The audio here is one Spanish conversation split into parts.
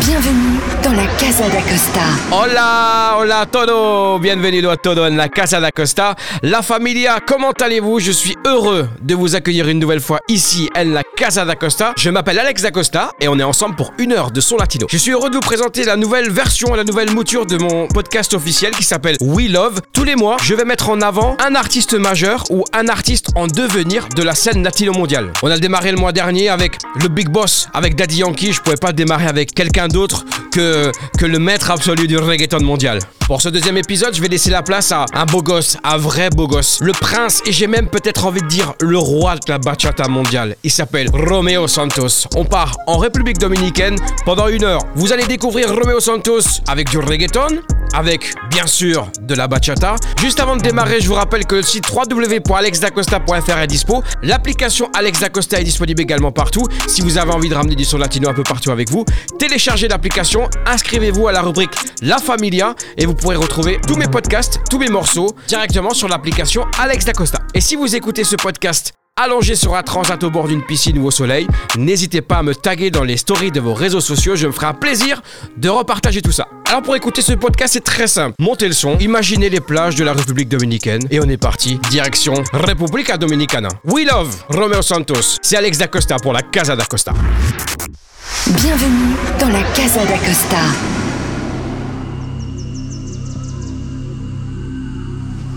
Bienvenue dans la Casa d'Acosta. Hola, hola a todos, bienvenido a todos en la Casa d'Acosta. La familia, comment allez-vous? Je suis heureux de vous accueillir une nouvelle fois ici en la Casa d'Acosta. Je m'appelle Alex d'Acosta et on est ensemble pour une heure de son latino. Je suis heureux de vous présenter la nouvelle version, la nouvelle mouture de mon podcast officiel qui s'appelle We Love. Tous les mois, je vais mettre en avant un artiste majeur ou un artiste en devenir de la scène latino mondiale. On a démarré le mois dernier avec le Big Boss, avec Daddy Yankee. Je pouvais pas démarrer avec quelqu'un d'autre que, que le maître absolu du reggaeton mondial. Pour ce deuxième épisode, je vais laisser la place à un beau gosse, un vrai beau gosse, le prince et j'ai même peut-être envie de dire le roi de la bachata mondiale. Il s'appelle Romeo Santos. On part en République dominicaine pendant une heure. Vous allez découvrir Romeo Santos avec du reggaeton, avec bien sûr de la bachata. Juste avant de démarrer, je vous rappelle que le site www.alexdacosta.fr est dispo. L'application Alex Dacosta est disponible également partout. Si vous avez envie de ramener du son latino un peu partout avec vous, téléchargez l'application, inscrivez-vous à la rubrique La Familia et vous pourrez retrouver tous mes podcasts, tous mes morceaux directement sur l'application Alex Dacosta. Et si vous écoutez ce podcast allongé sur un transat au bord d'une piscine ou au soleil, n'hésitez pas à me taguer dans les stories de vos réseaux sociaux, je me ferai un plaisir de repartager tout ça. Alors pour écouter ce podcast, c'est très simple. Montez le son, imaginez les plages de la République dominicaine et on est parti, direction República Dominicana. We love Romeo Santos. C'est Alex Dacosta pour la Casa d'Acosta. Bienvenue dans la Casa d'Acosta.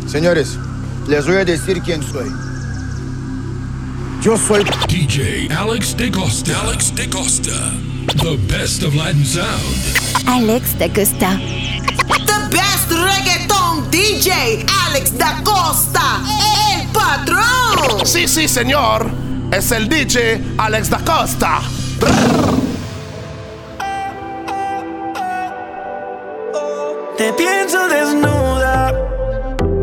Señores, les voy a decir quién soy. Yo soy DJ Alex De Costa. Alex De Costa. The best of Latin sound. Alex D'Acosta. The best reggaeton DJ, Alex Da Costa, el patrón. Sí, sí, señor. Es el DJ Alex Da Costa. Te pienso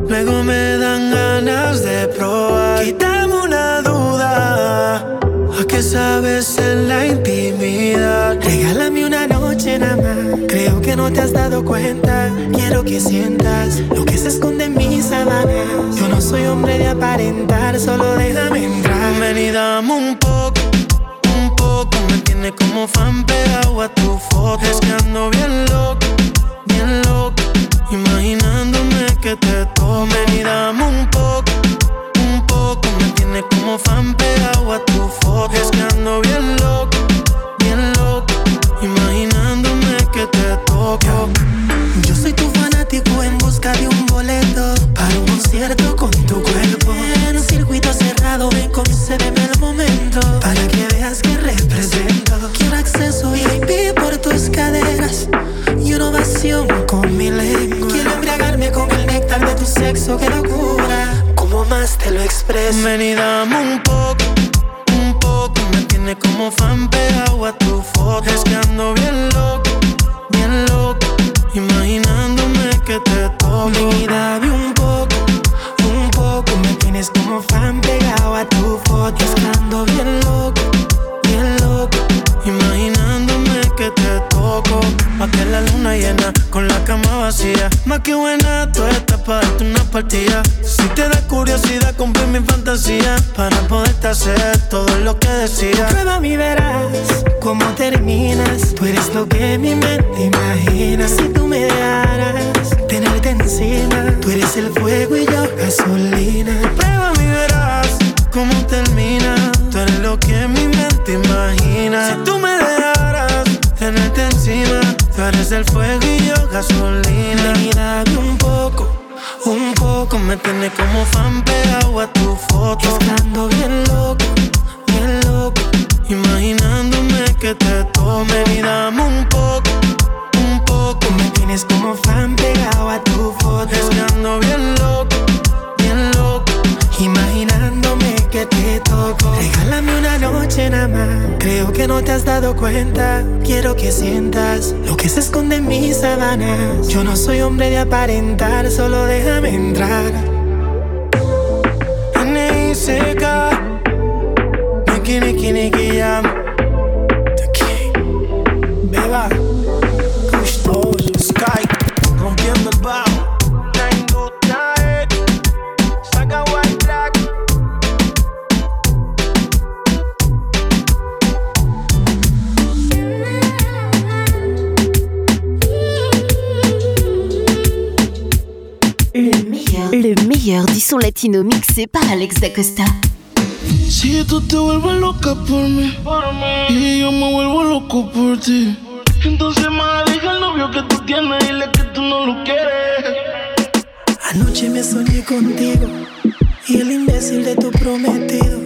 luego me dan ganas de probar. Quítame una duda, ¿a qué sabes en la intimidad? Regálame una noche nada más, creo que no te has dado cuenta. Quiero que sientas lo que se esconde en mis sábanas. Yo no soy hombre de aparentar, solo déjame entrar. Ven y dame un poco, un poco. Me tiene como fan pegado a tu foto. Es que ando bien loco bien loco, imaginándome que te tomen y dame un poco, un poco. Me tiene como fan pegado a tu foto. Es bien loco, bien loco, imaginándome que te toco. Yo soy tu fanático en busca de un boleto para un concierto con sexo, qué locura. Como más te lo expreso. Ven y dame un poco, un poco. Me tiene como fan pegado a tu foto. Es que ando bien loco, bien loco. Imaginándome que te toco. Ven y dame un poco, un poco. Me tienes como fan pegado a tu foto. Es que ando bien loco, bien loco. Imaginándome que te toco. Pa' que la luna llena con la cama vacía. Más que buena, tú estás para darte una partida. Si te da curiosidad, compré mi fantasía. Para poderte hacer todo lo que decía. Prueba mi verás cómo terminas. Tú eres lo que mi mente imagina. Si tú me dejaras tenerte encima. Tú eres el fuego y yo gasolina. Prueba mi verás cómo termina. Tú eres lo que mi mente imagina. Si tú me. Tú eres el fuego y yo gasolina. Un poco, un poco. Me tiene como fan pegado a tu foto. Estando bien loco, bien loco. Imaginándome que te tome y dame un poco, un poco. Me tienes como fan pegado a tu foto. Es que ando bien loco, bien loco. Imaginándome que te toco. Regálame una noche nada más. Creo que no te has dado cuenta. Quiero que sientas lo que se esconde en mis sábanas. Yo no soy hombre de aparentar, solo déjame entrar. son latino mixé par Alex Dacosta. Si tú te vuelves loca por mí, por mí, y yo me vuelvo loco por ti, entonces más deja al novio que tú tienes y le que tú no lo quieres. Anoche me soñé contigo y el imbécil de tu prometido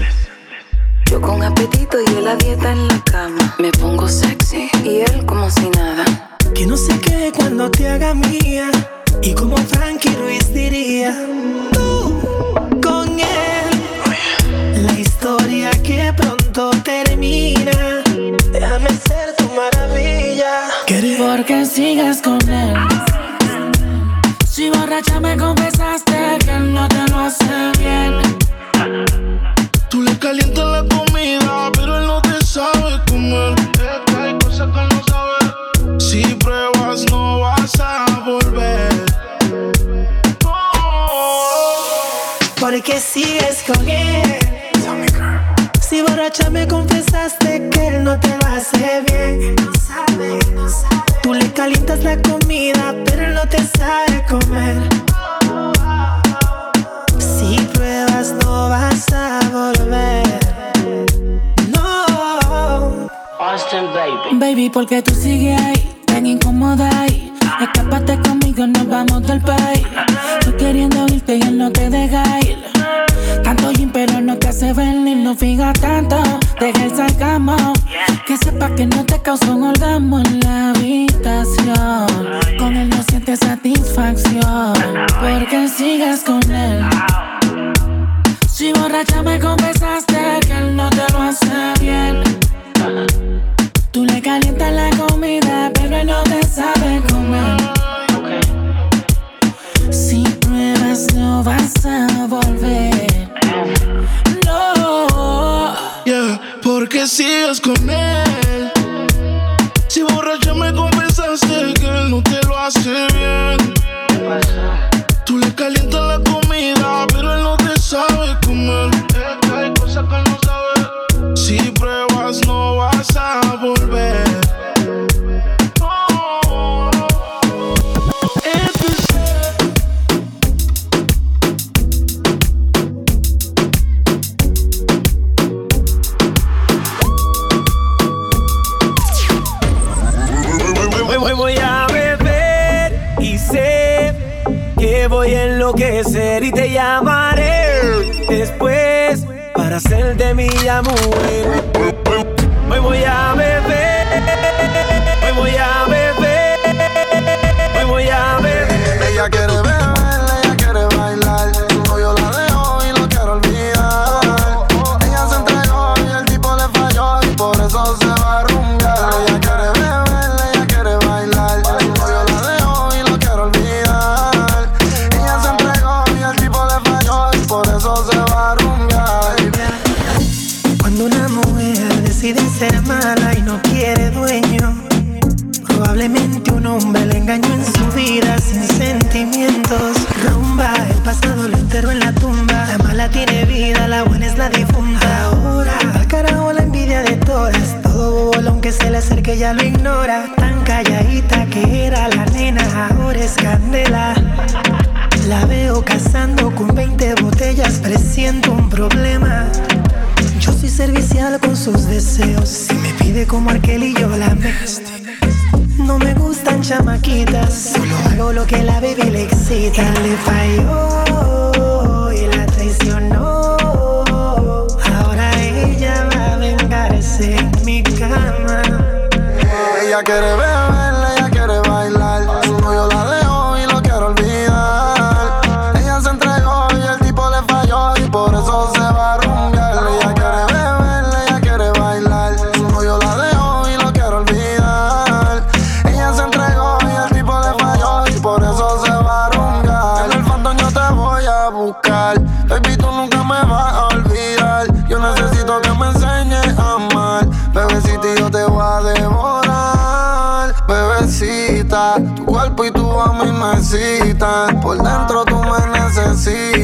con apetito y él a dieta en la cama. Me pongo sexy y él como si nada. Que no sé qué cuando te haga mía. Y como Frankie Ruiz diría, tú con él. La historia que pronto termina. Déjame ser tu maravilla. Casando con 20 botellas, presiento un problema. Yo soy servicial con sus deseos. Si me pide como Arkel y yo la mezcla. No me gustan chamaquitas, solo hago lo que la baby le excita. Le falló y la traicionó. Ahora ella va a vengarse en mi cama. Ella quiere beber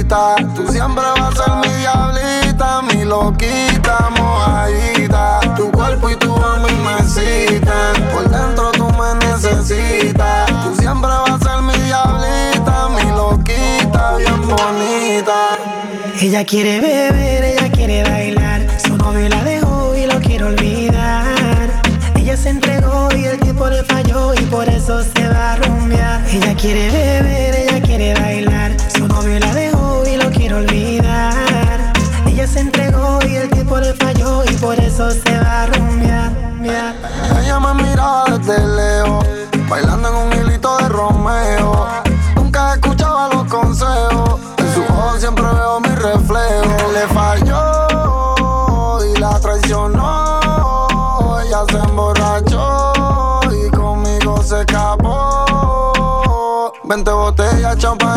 Tú siempre vas a ser mi diablita, mi loquita, mojadita. Tu cuerpo y tu a mí me. Por dentro tú me necesitas. Tú siempre vas a ser mi diablita, mi loquita, bien bonita. Ella quiere beber, ella quiere bailar. Su novio la dejó y lo quiere olvidar. Ella se entregó y el tiempo le falló y por eso se va a rumbear. Ella quiere beber, ella quiere bailar. Su novio la dejó y lo quiere olvidar. Ella se entregó y el tiempo le falló y por eso se botellas, champaña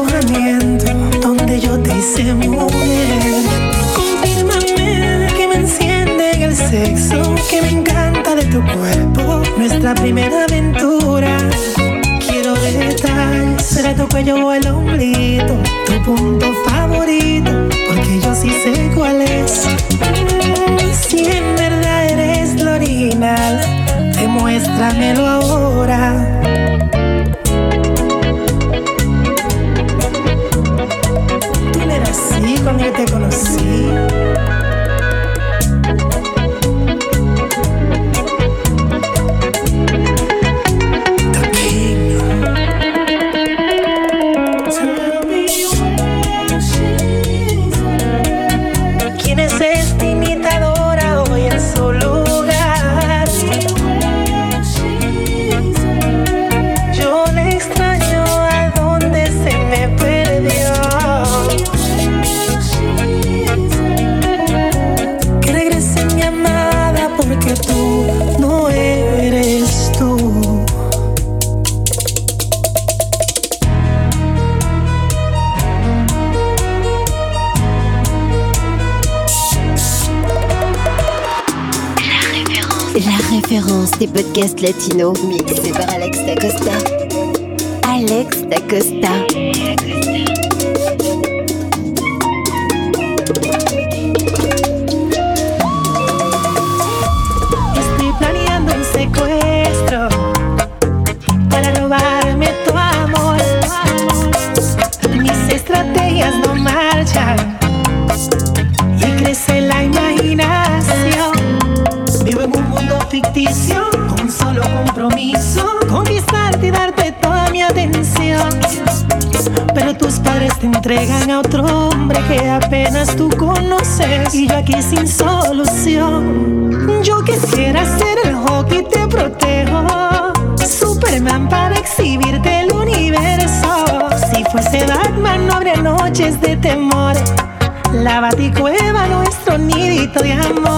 Confírmame que me enciende en el sexo, que me encanta de tu cuerpo, nuestra primera aventura. Quiero detalles, será tu cuello o el omblito, tu punto favorito, porque yo sí sé cuál es. Si en verdad eres lo original, demuéstramelo ahora. Tú no eras así cuando yo te conocí. podcast latino mixé par Alex Dacosta. Alex Dacosta. noches de temores, la baticueva nuestro nidito de amor.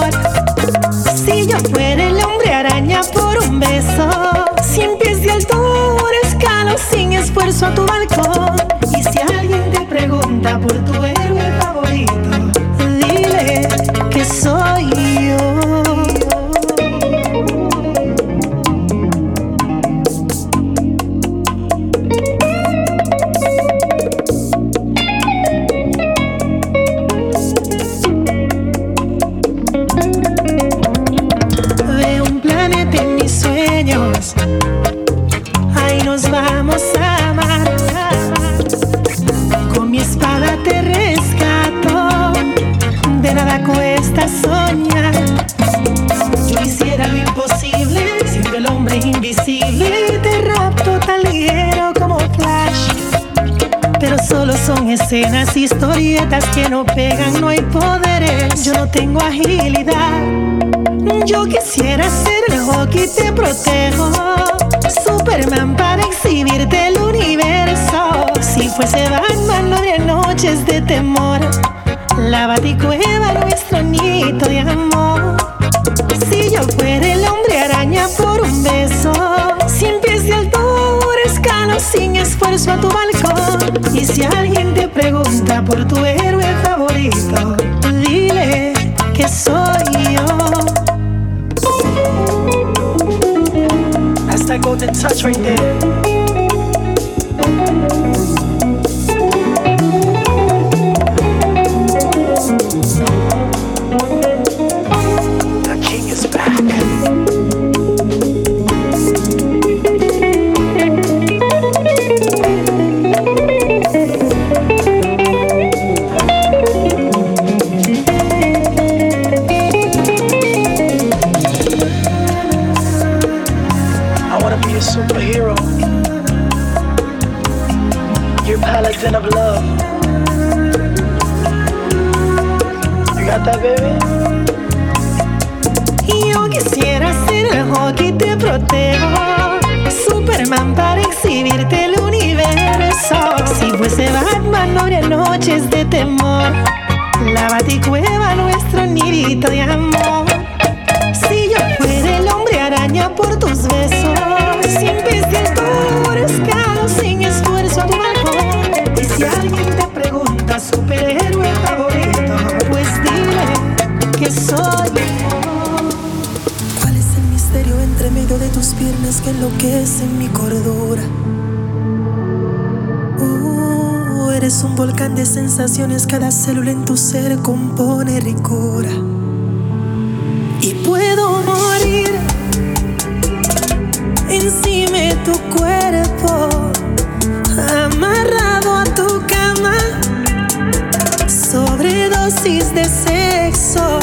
dosis de sexo.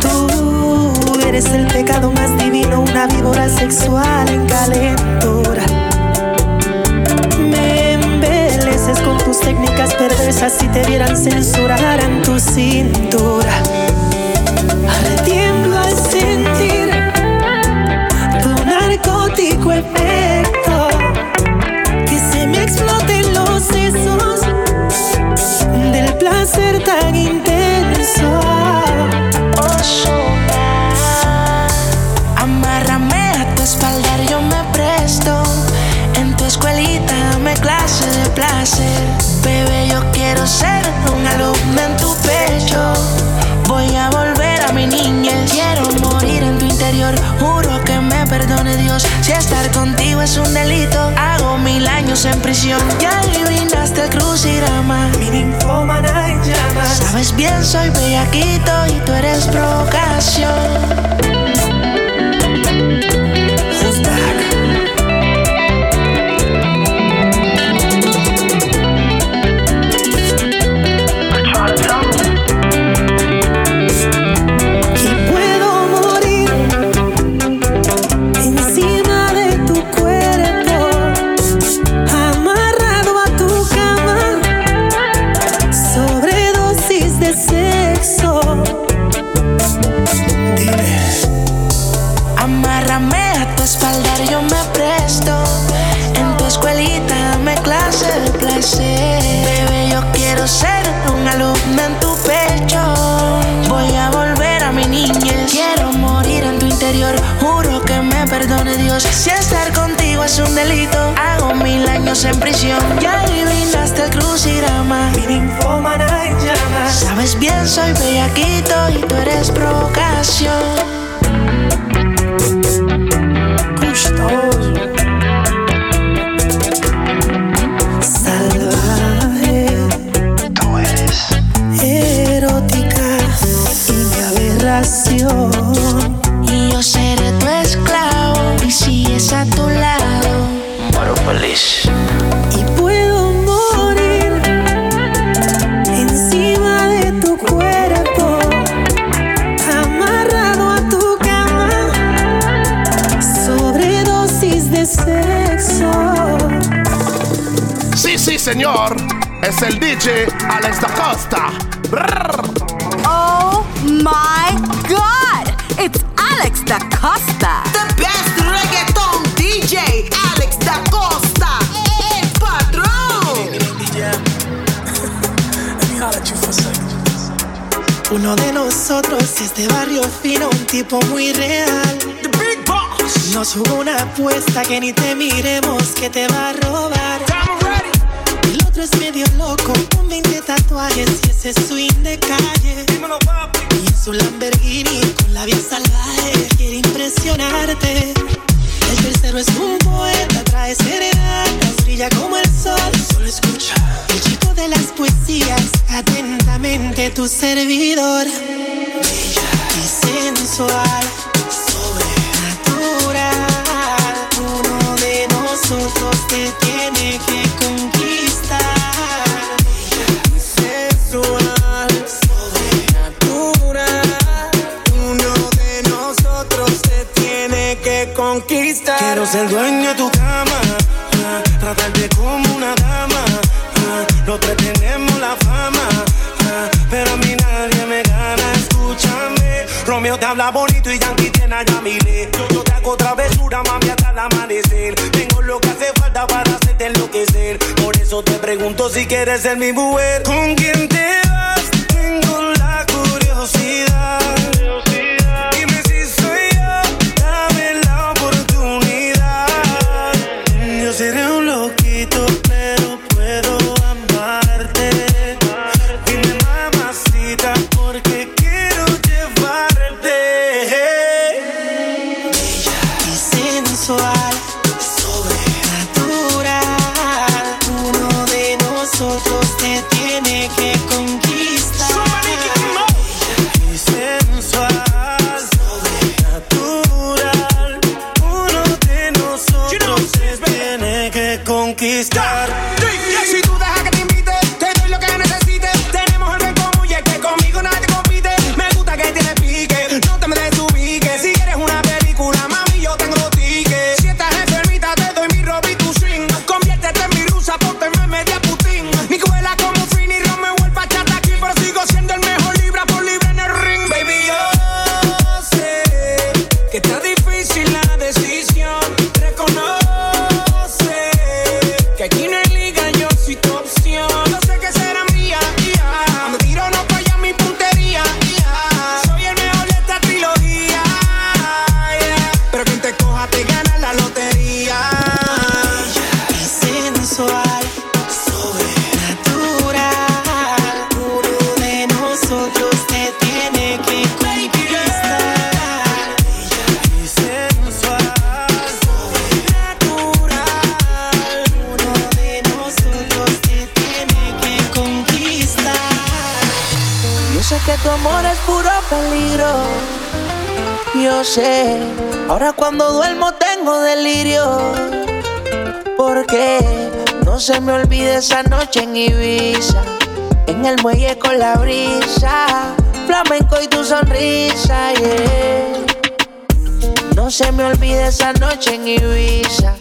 Tú eres el pecado más divino, una víbora sexual en calentura. Me embeleces con tus técnicas perversas si te vieran censurar en tu cintura. Ardiendo al sentir tu narcótico efecto. ser tan intenso. Osuna, amárrame a tu espalda, yo me presto. En tu escuelita dame clase de placer. Bebé, yo quiero ser un alumno en tu pecho. Voy a volver a mi niñez. Quiero morir en tu interior, juro perdone Dios. Si estar contigo es un delito, hago mil años en prisión. Ya adivinaste el crucirama, mi ninfómana en llamas. Sabes bien, soy bellaquito y tú eres provocación. Si estar contigo es un delito, hago mil años en prisión. Ya adivinaste el llamas. Sabes bien, soy bellaquito y tú eres provocación. Gustoso. Señor. Es el DJ Alex da Costa. Brrr. Oh my god! It's Alex Da Costa. The best reggaeton DJ, Alex Da Costa. El patrón. Uno de nosotros es de barrio fino, un tipo muy real. The big boss. Nos jugó una apuesta que ni te miremos que te va a robar. Otro es medio loco, con 20 tatuajes y ese swing de calle. Dímelo, papi. Y en su Lamborghini con la vida salvaje quiere impresionarte. El tercero es un poeta, trae serenatas, brilla como el sol. Solo escucha. El chico de las poesías, atentamente tu servidor. Bella y sensual, sobrenatural. Uno de nosotros te tiene que conquistar. Ser dueño de tu cama, ah, tratarte como una dama. ah, Los tres tenemos la fama, ah, pero a mí nadie me gana. Escúchame, Romeo te habla bonito y Yankee tiene a Yamile. Yo, yo te hago travesura, mami, hasta el amanecer. Tengo lo que hace falta para hacerte enloquecer. Por eso te pregunto si quieres ser mi mujer. ¿Con quién te se me olvide esa noche en Ibiza. En el muelle con la brisa, flamenco y tu sonrisa, yeah. No se me olvide esa noche en Ibiza.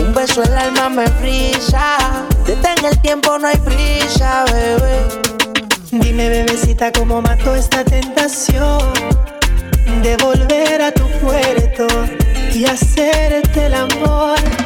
Un beso el alma me frisa. Detén el tiempo, no hay prisa, bebé. Dime, bebecita, cómo mato esta tentación de volver a tu puerto y hacerte el amor.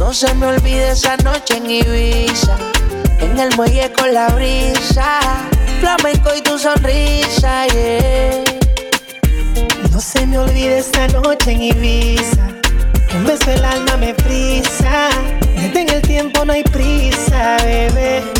No se me olvide esa noche en Ibiza. En el muelle con la brisa. Flamenco y tu sonrisa, yeah. No se me olvide esta noche en Ibiza. Un beso el alma me frisa. Detén el tiempo, no hay prisa, bebé.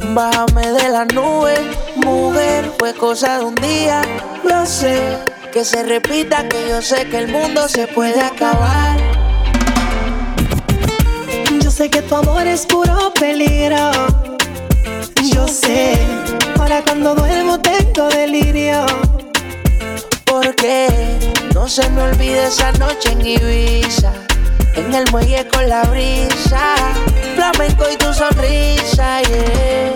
Bájame de la nube, mujer, fue cosa de un día. Yo sé que se repita, que yo sé que el mundo se puede acabar. Yo sé que tu amor es puro peligro. Yo sé, ahora cuando duermo tengo delirio. Porque no se me olvide esa noche en Ibiza. En el muelle con la brisa, flamenco y tu sonrisa, yeah.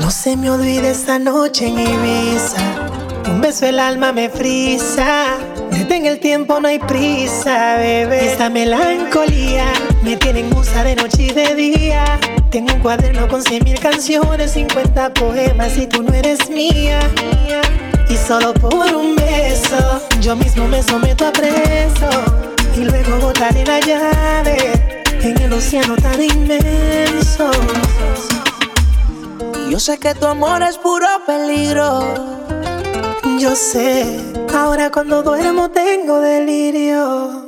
No se me olvide esta noche en Ibiza. Un beso el alma me frisa. Detén el tiempo, no hay prisa, bebé. Esta melancolía me tiene en musa de noche y de día. Tengo un cuaderno con cien mil canciones, 50 poemas y tú no eres mía. Y solo por un beso, yo mismo me someto a preso. Y luego botaré la llave en el océano tan inmenso. Yo sé que tu amor es puro peligro. Yo sé, ahora cuando duermo tengo delirio.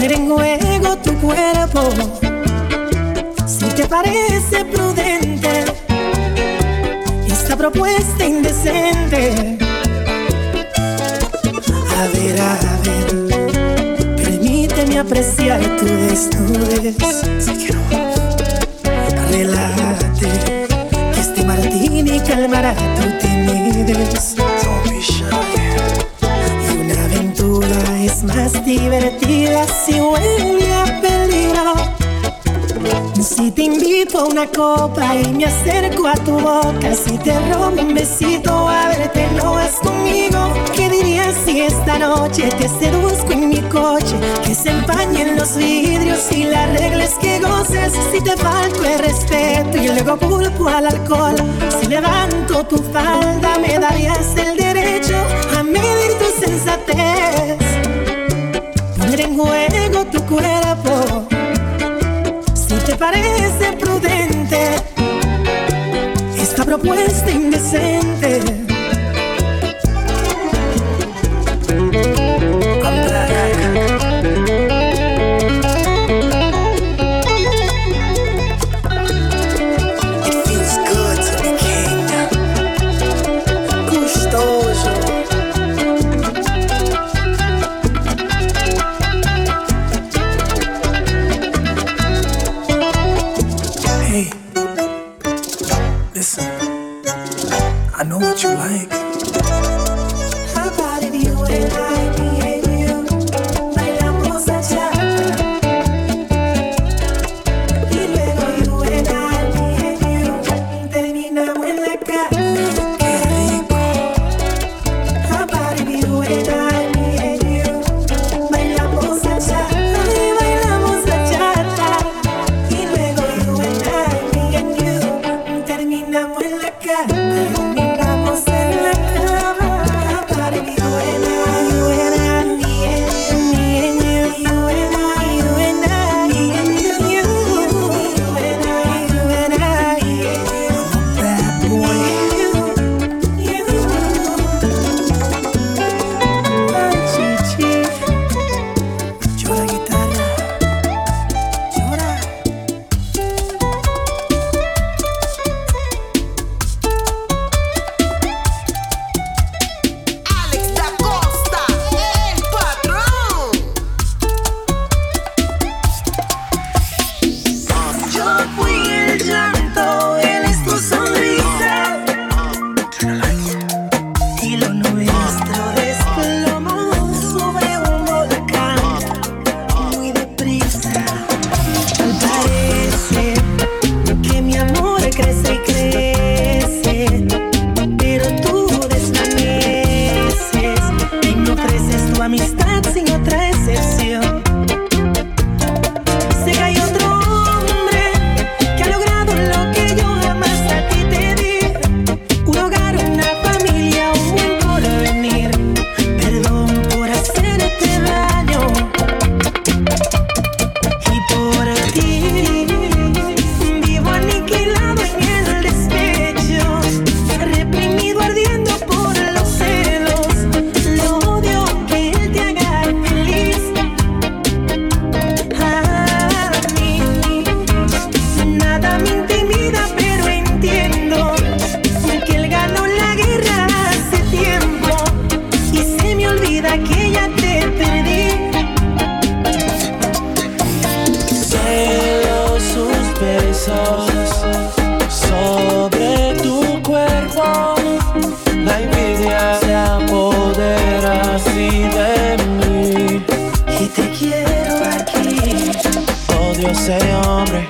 Poner en juego tu cuerpo si te parece prudente esta propuesta indecente. A ver, a ver, permíteme apreciar tu desnudez. Si huele a peligro. Si te invito a una copa y me acerco a tu boca, si te robo un besito, ábrete, no vas conmigo. ¿Qué dirías si esta noche te seduzco en mi coche? Que se empañen los vidrios y la regla es que goces. Si te falto el respeto y luego culpo al alcohol, si levanto tu falda, me darías el derecho a medir tu sensatez. Poner en juego tu cuerpo si te parece prudente esta propuesta indecente.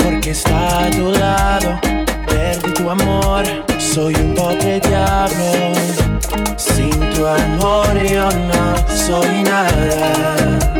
Porque está a tu lado. Perdí tu amor, soy un pobre diablo. Sin tu amor yo no soy nada.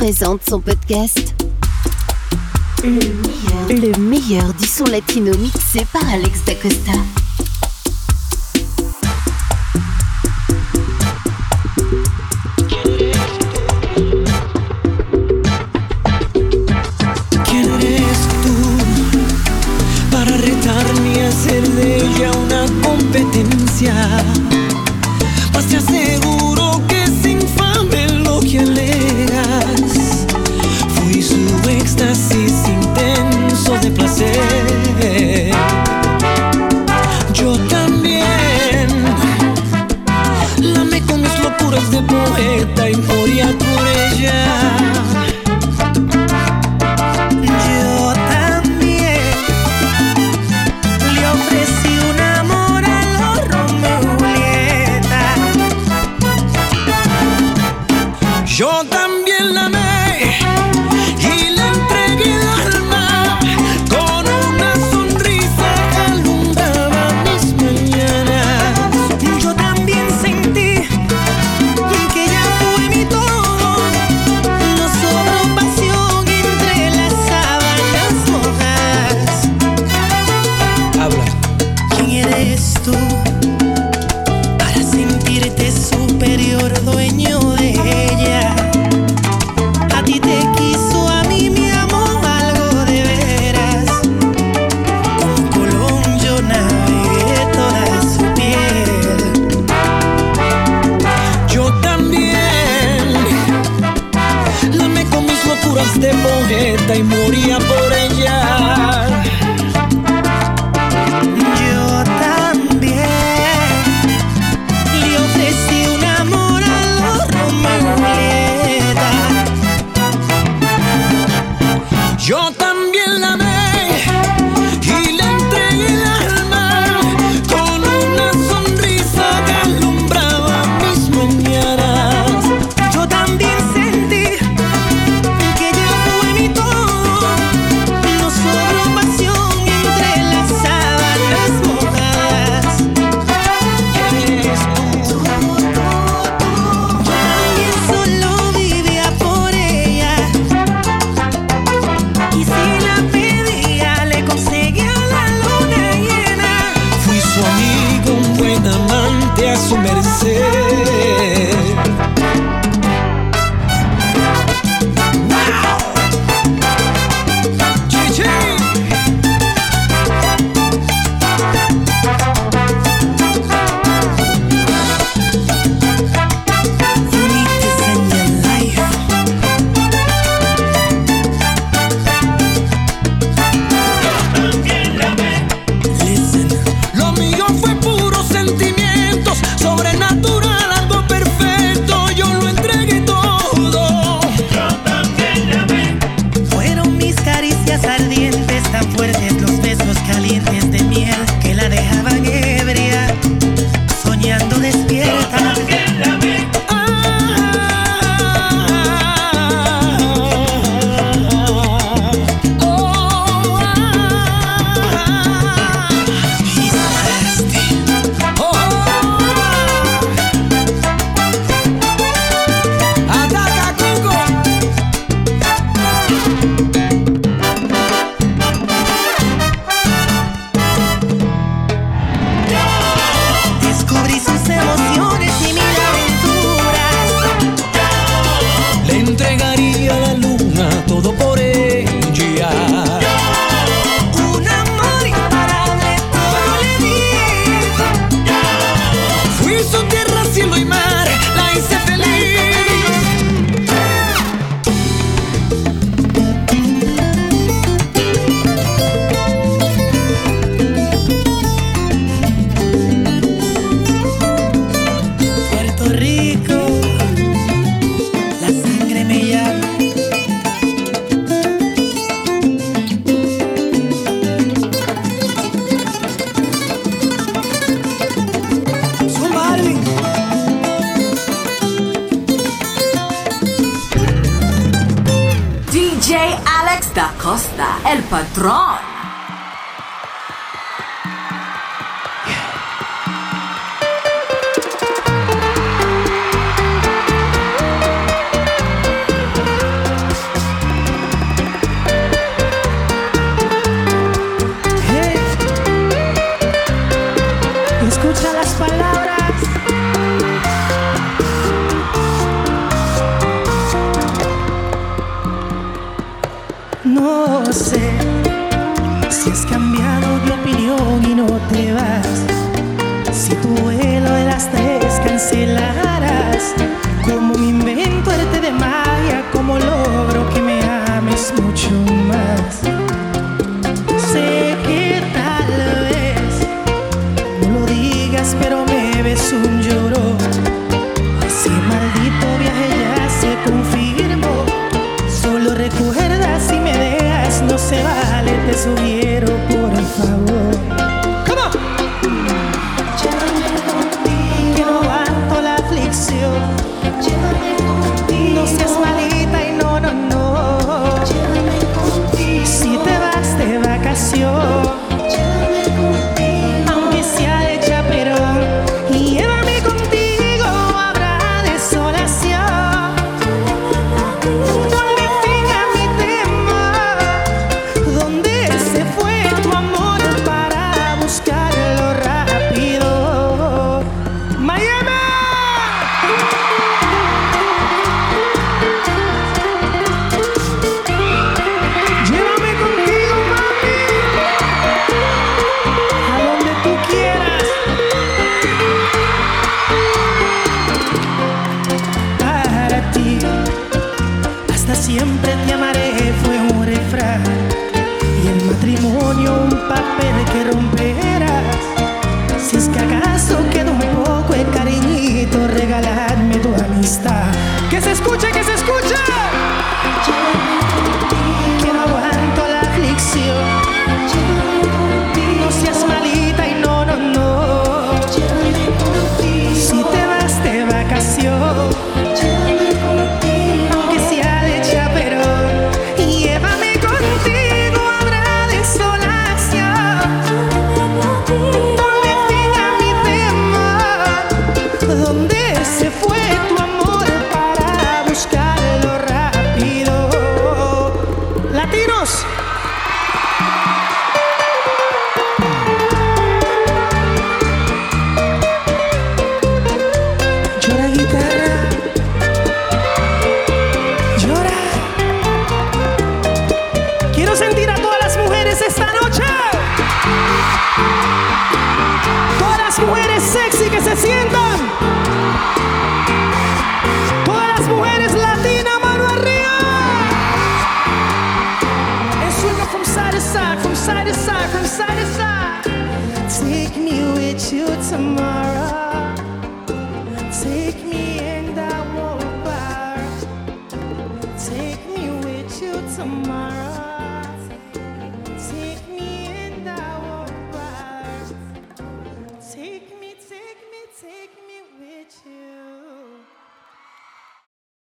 Présente, son podcast. Le meilleur, le meilleur du son latino mixé par Alex Dacosta. Todas las mujeres se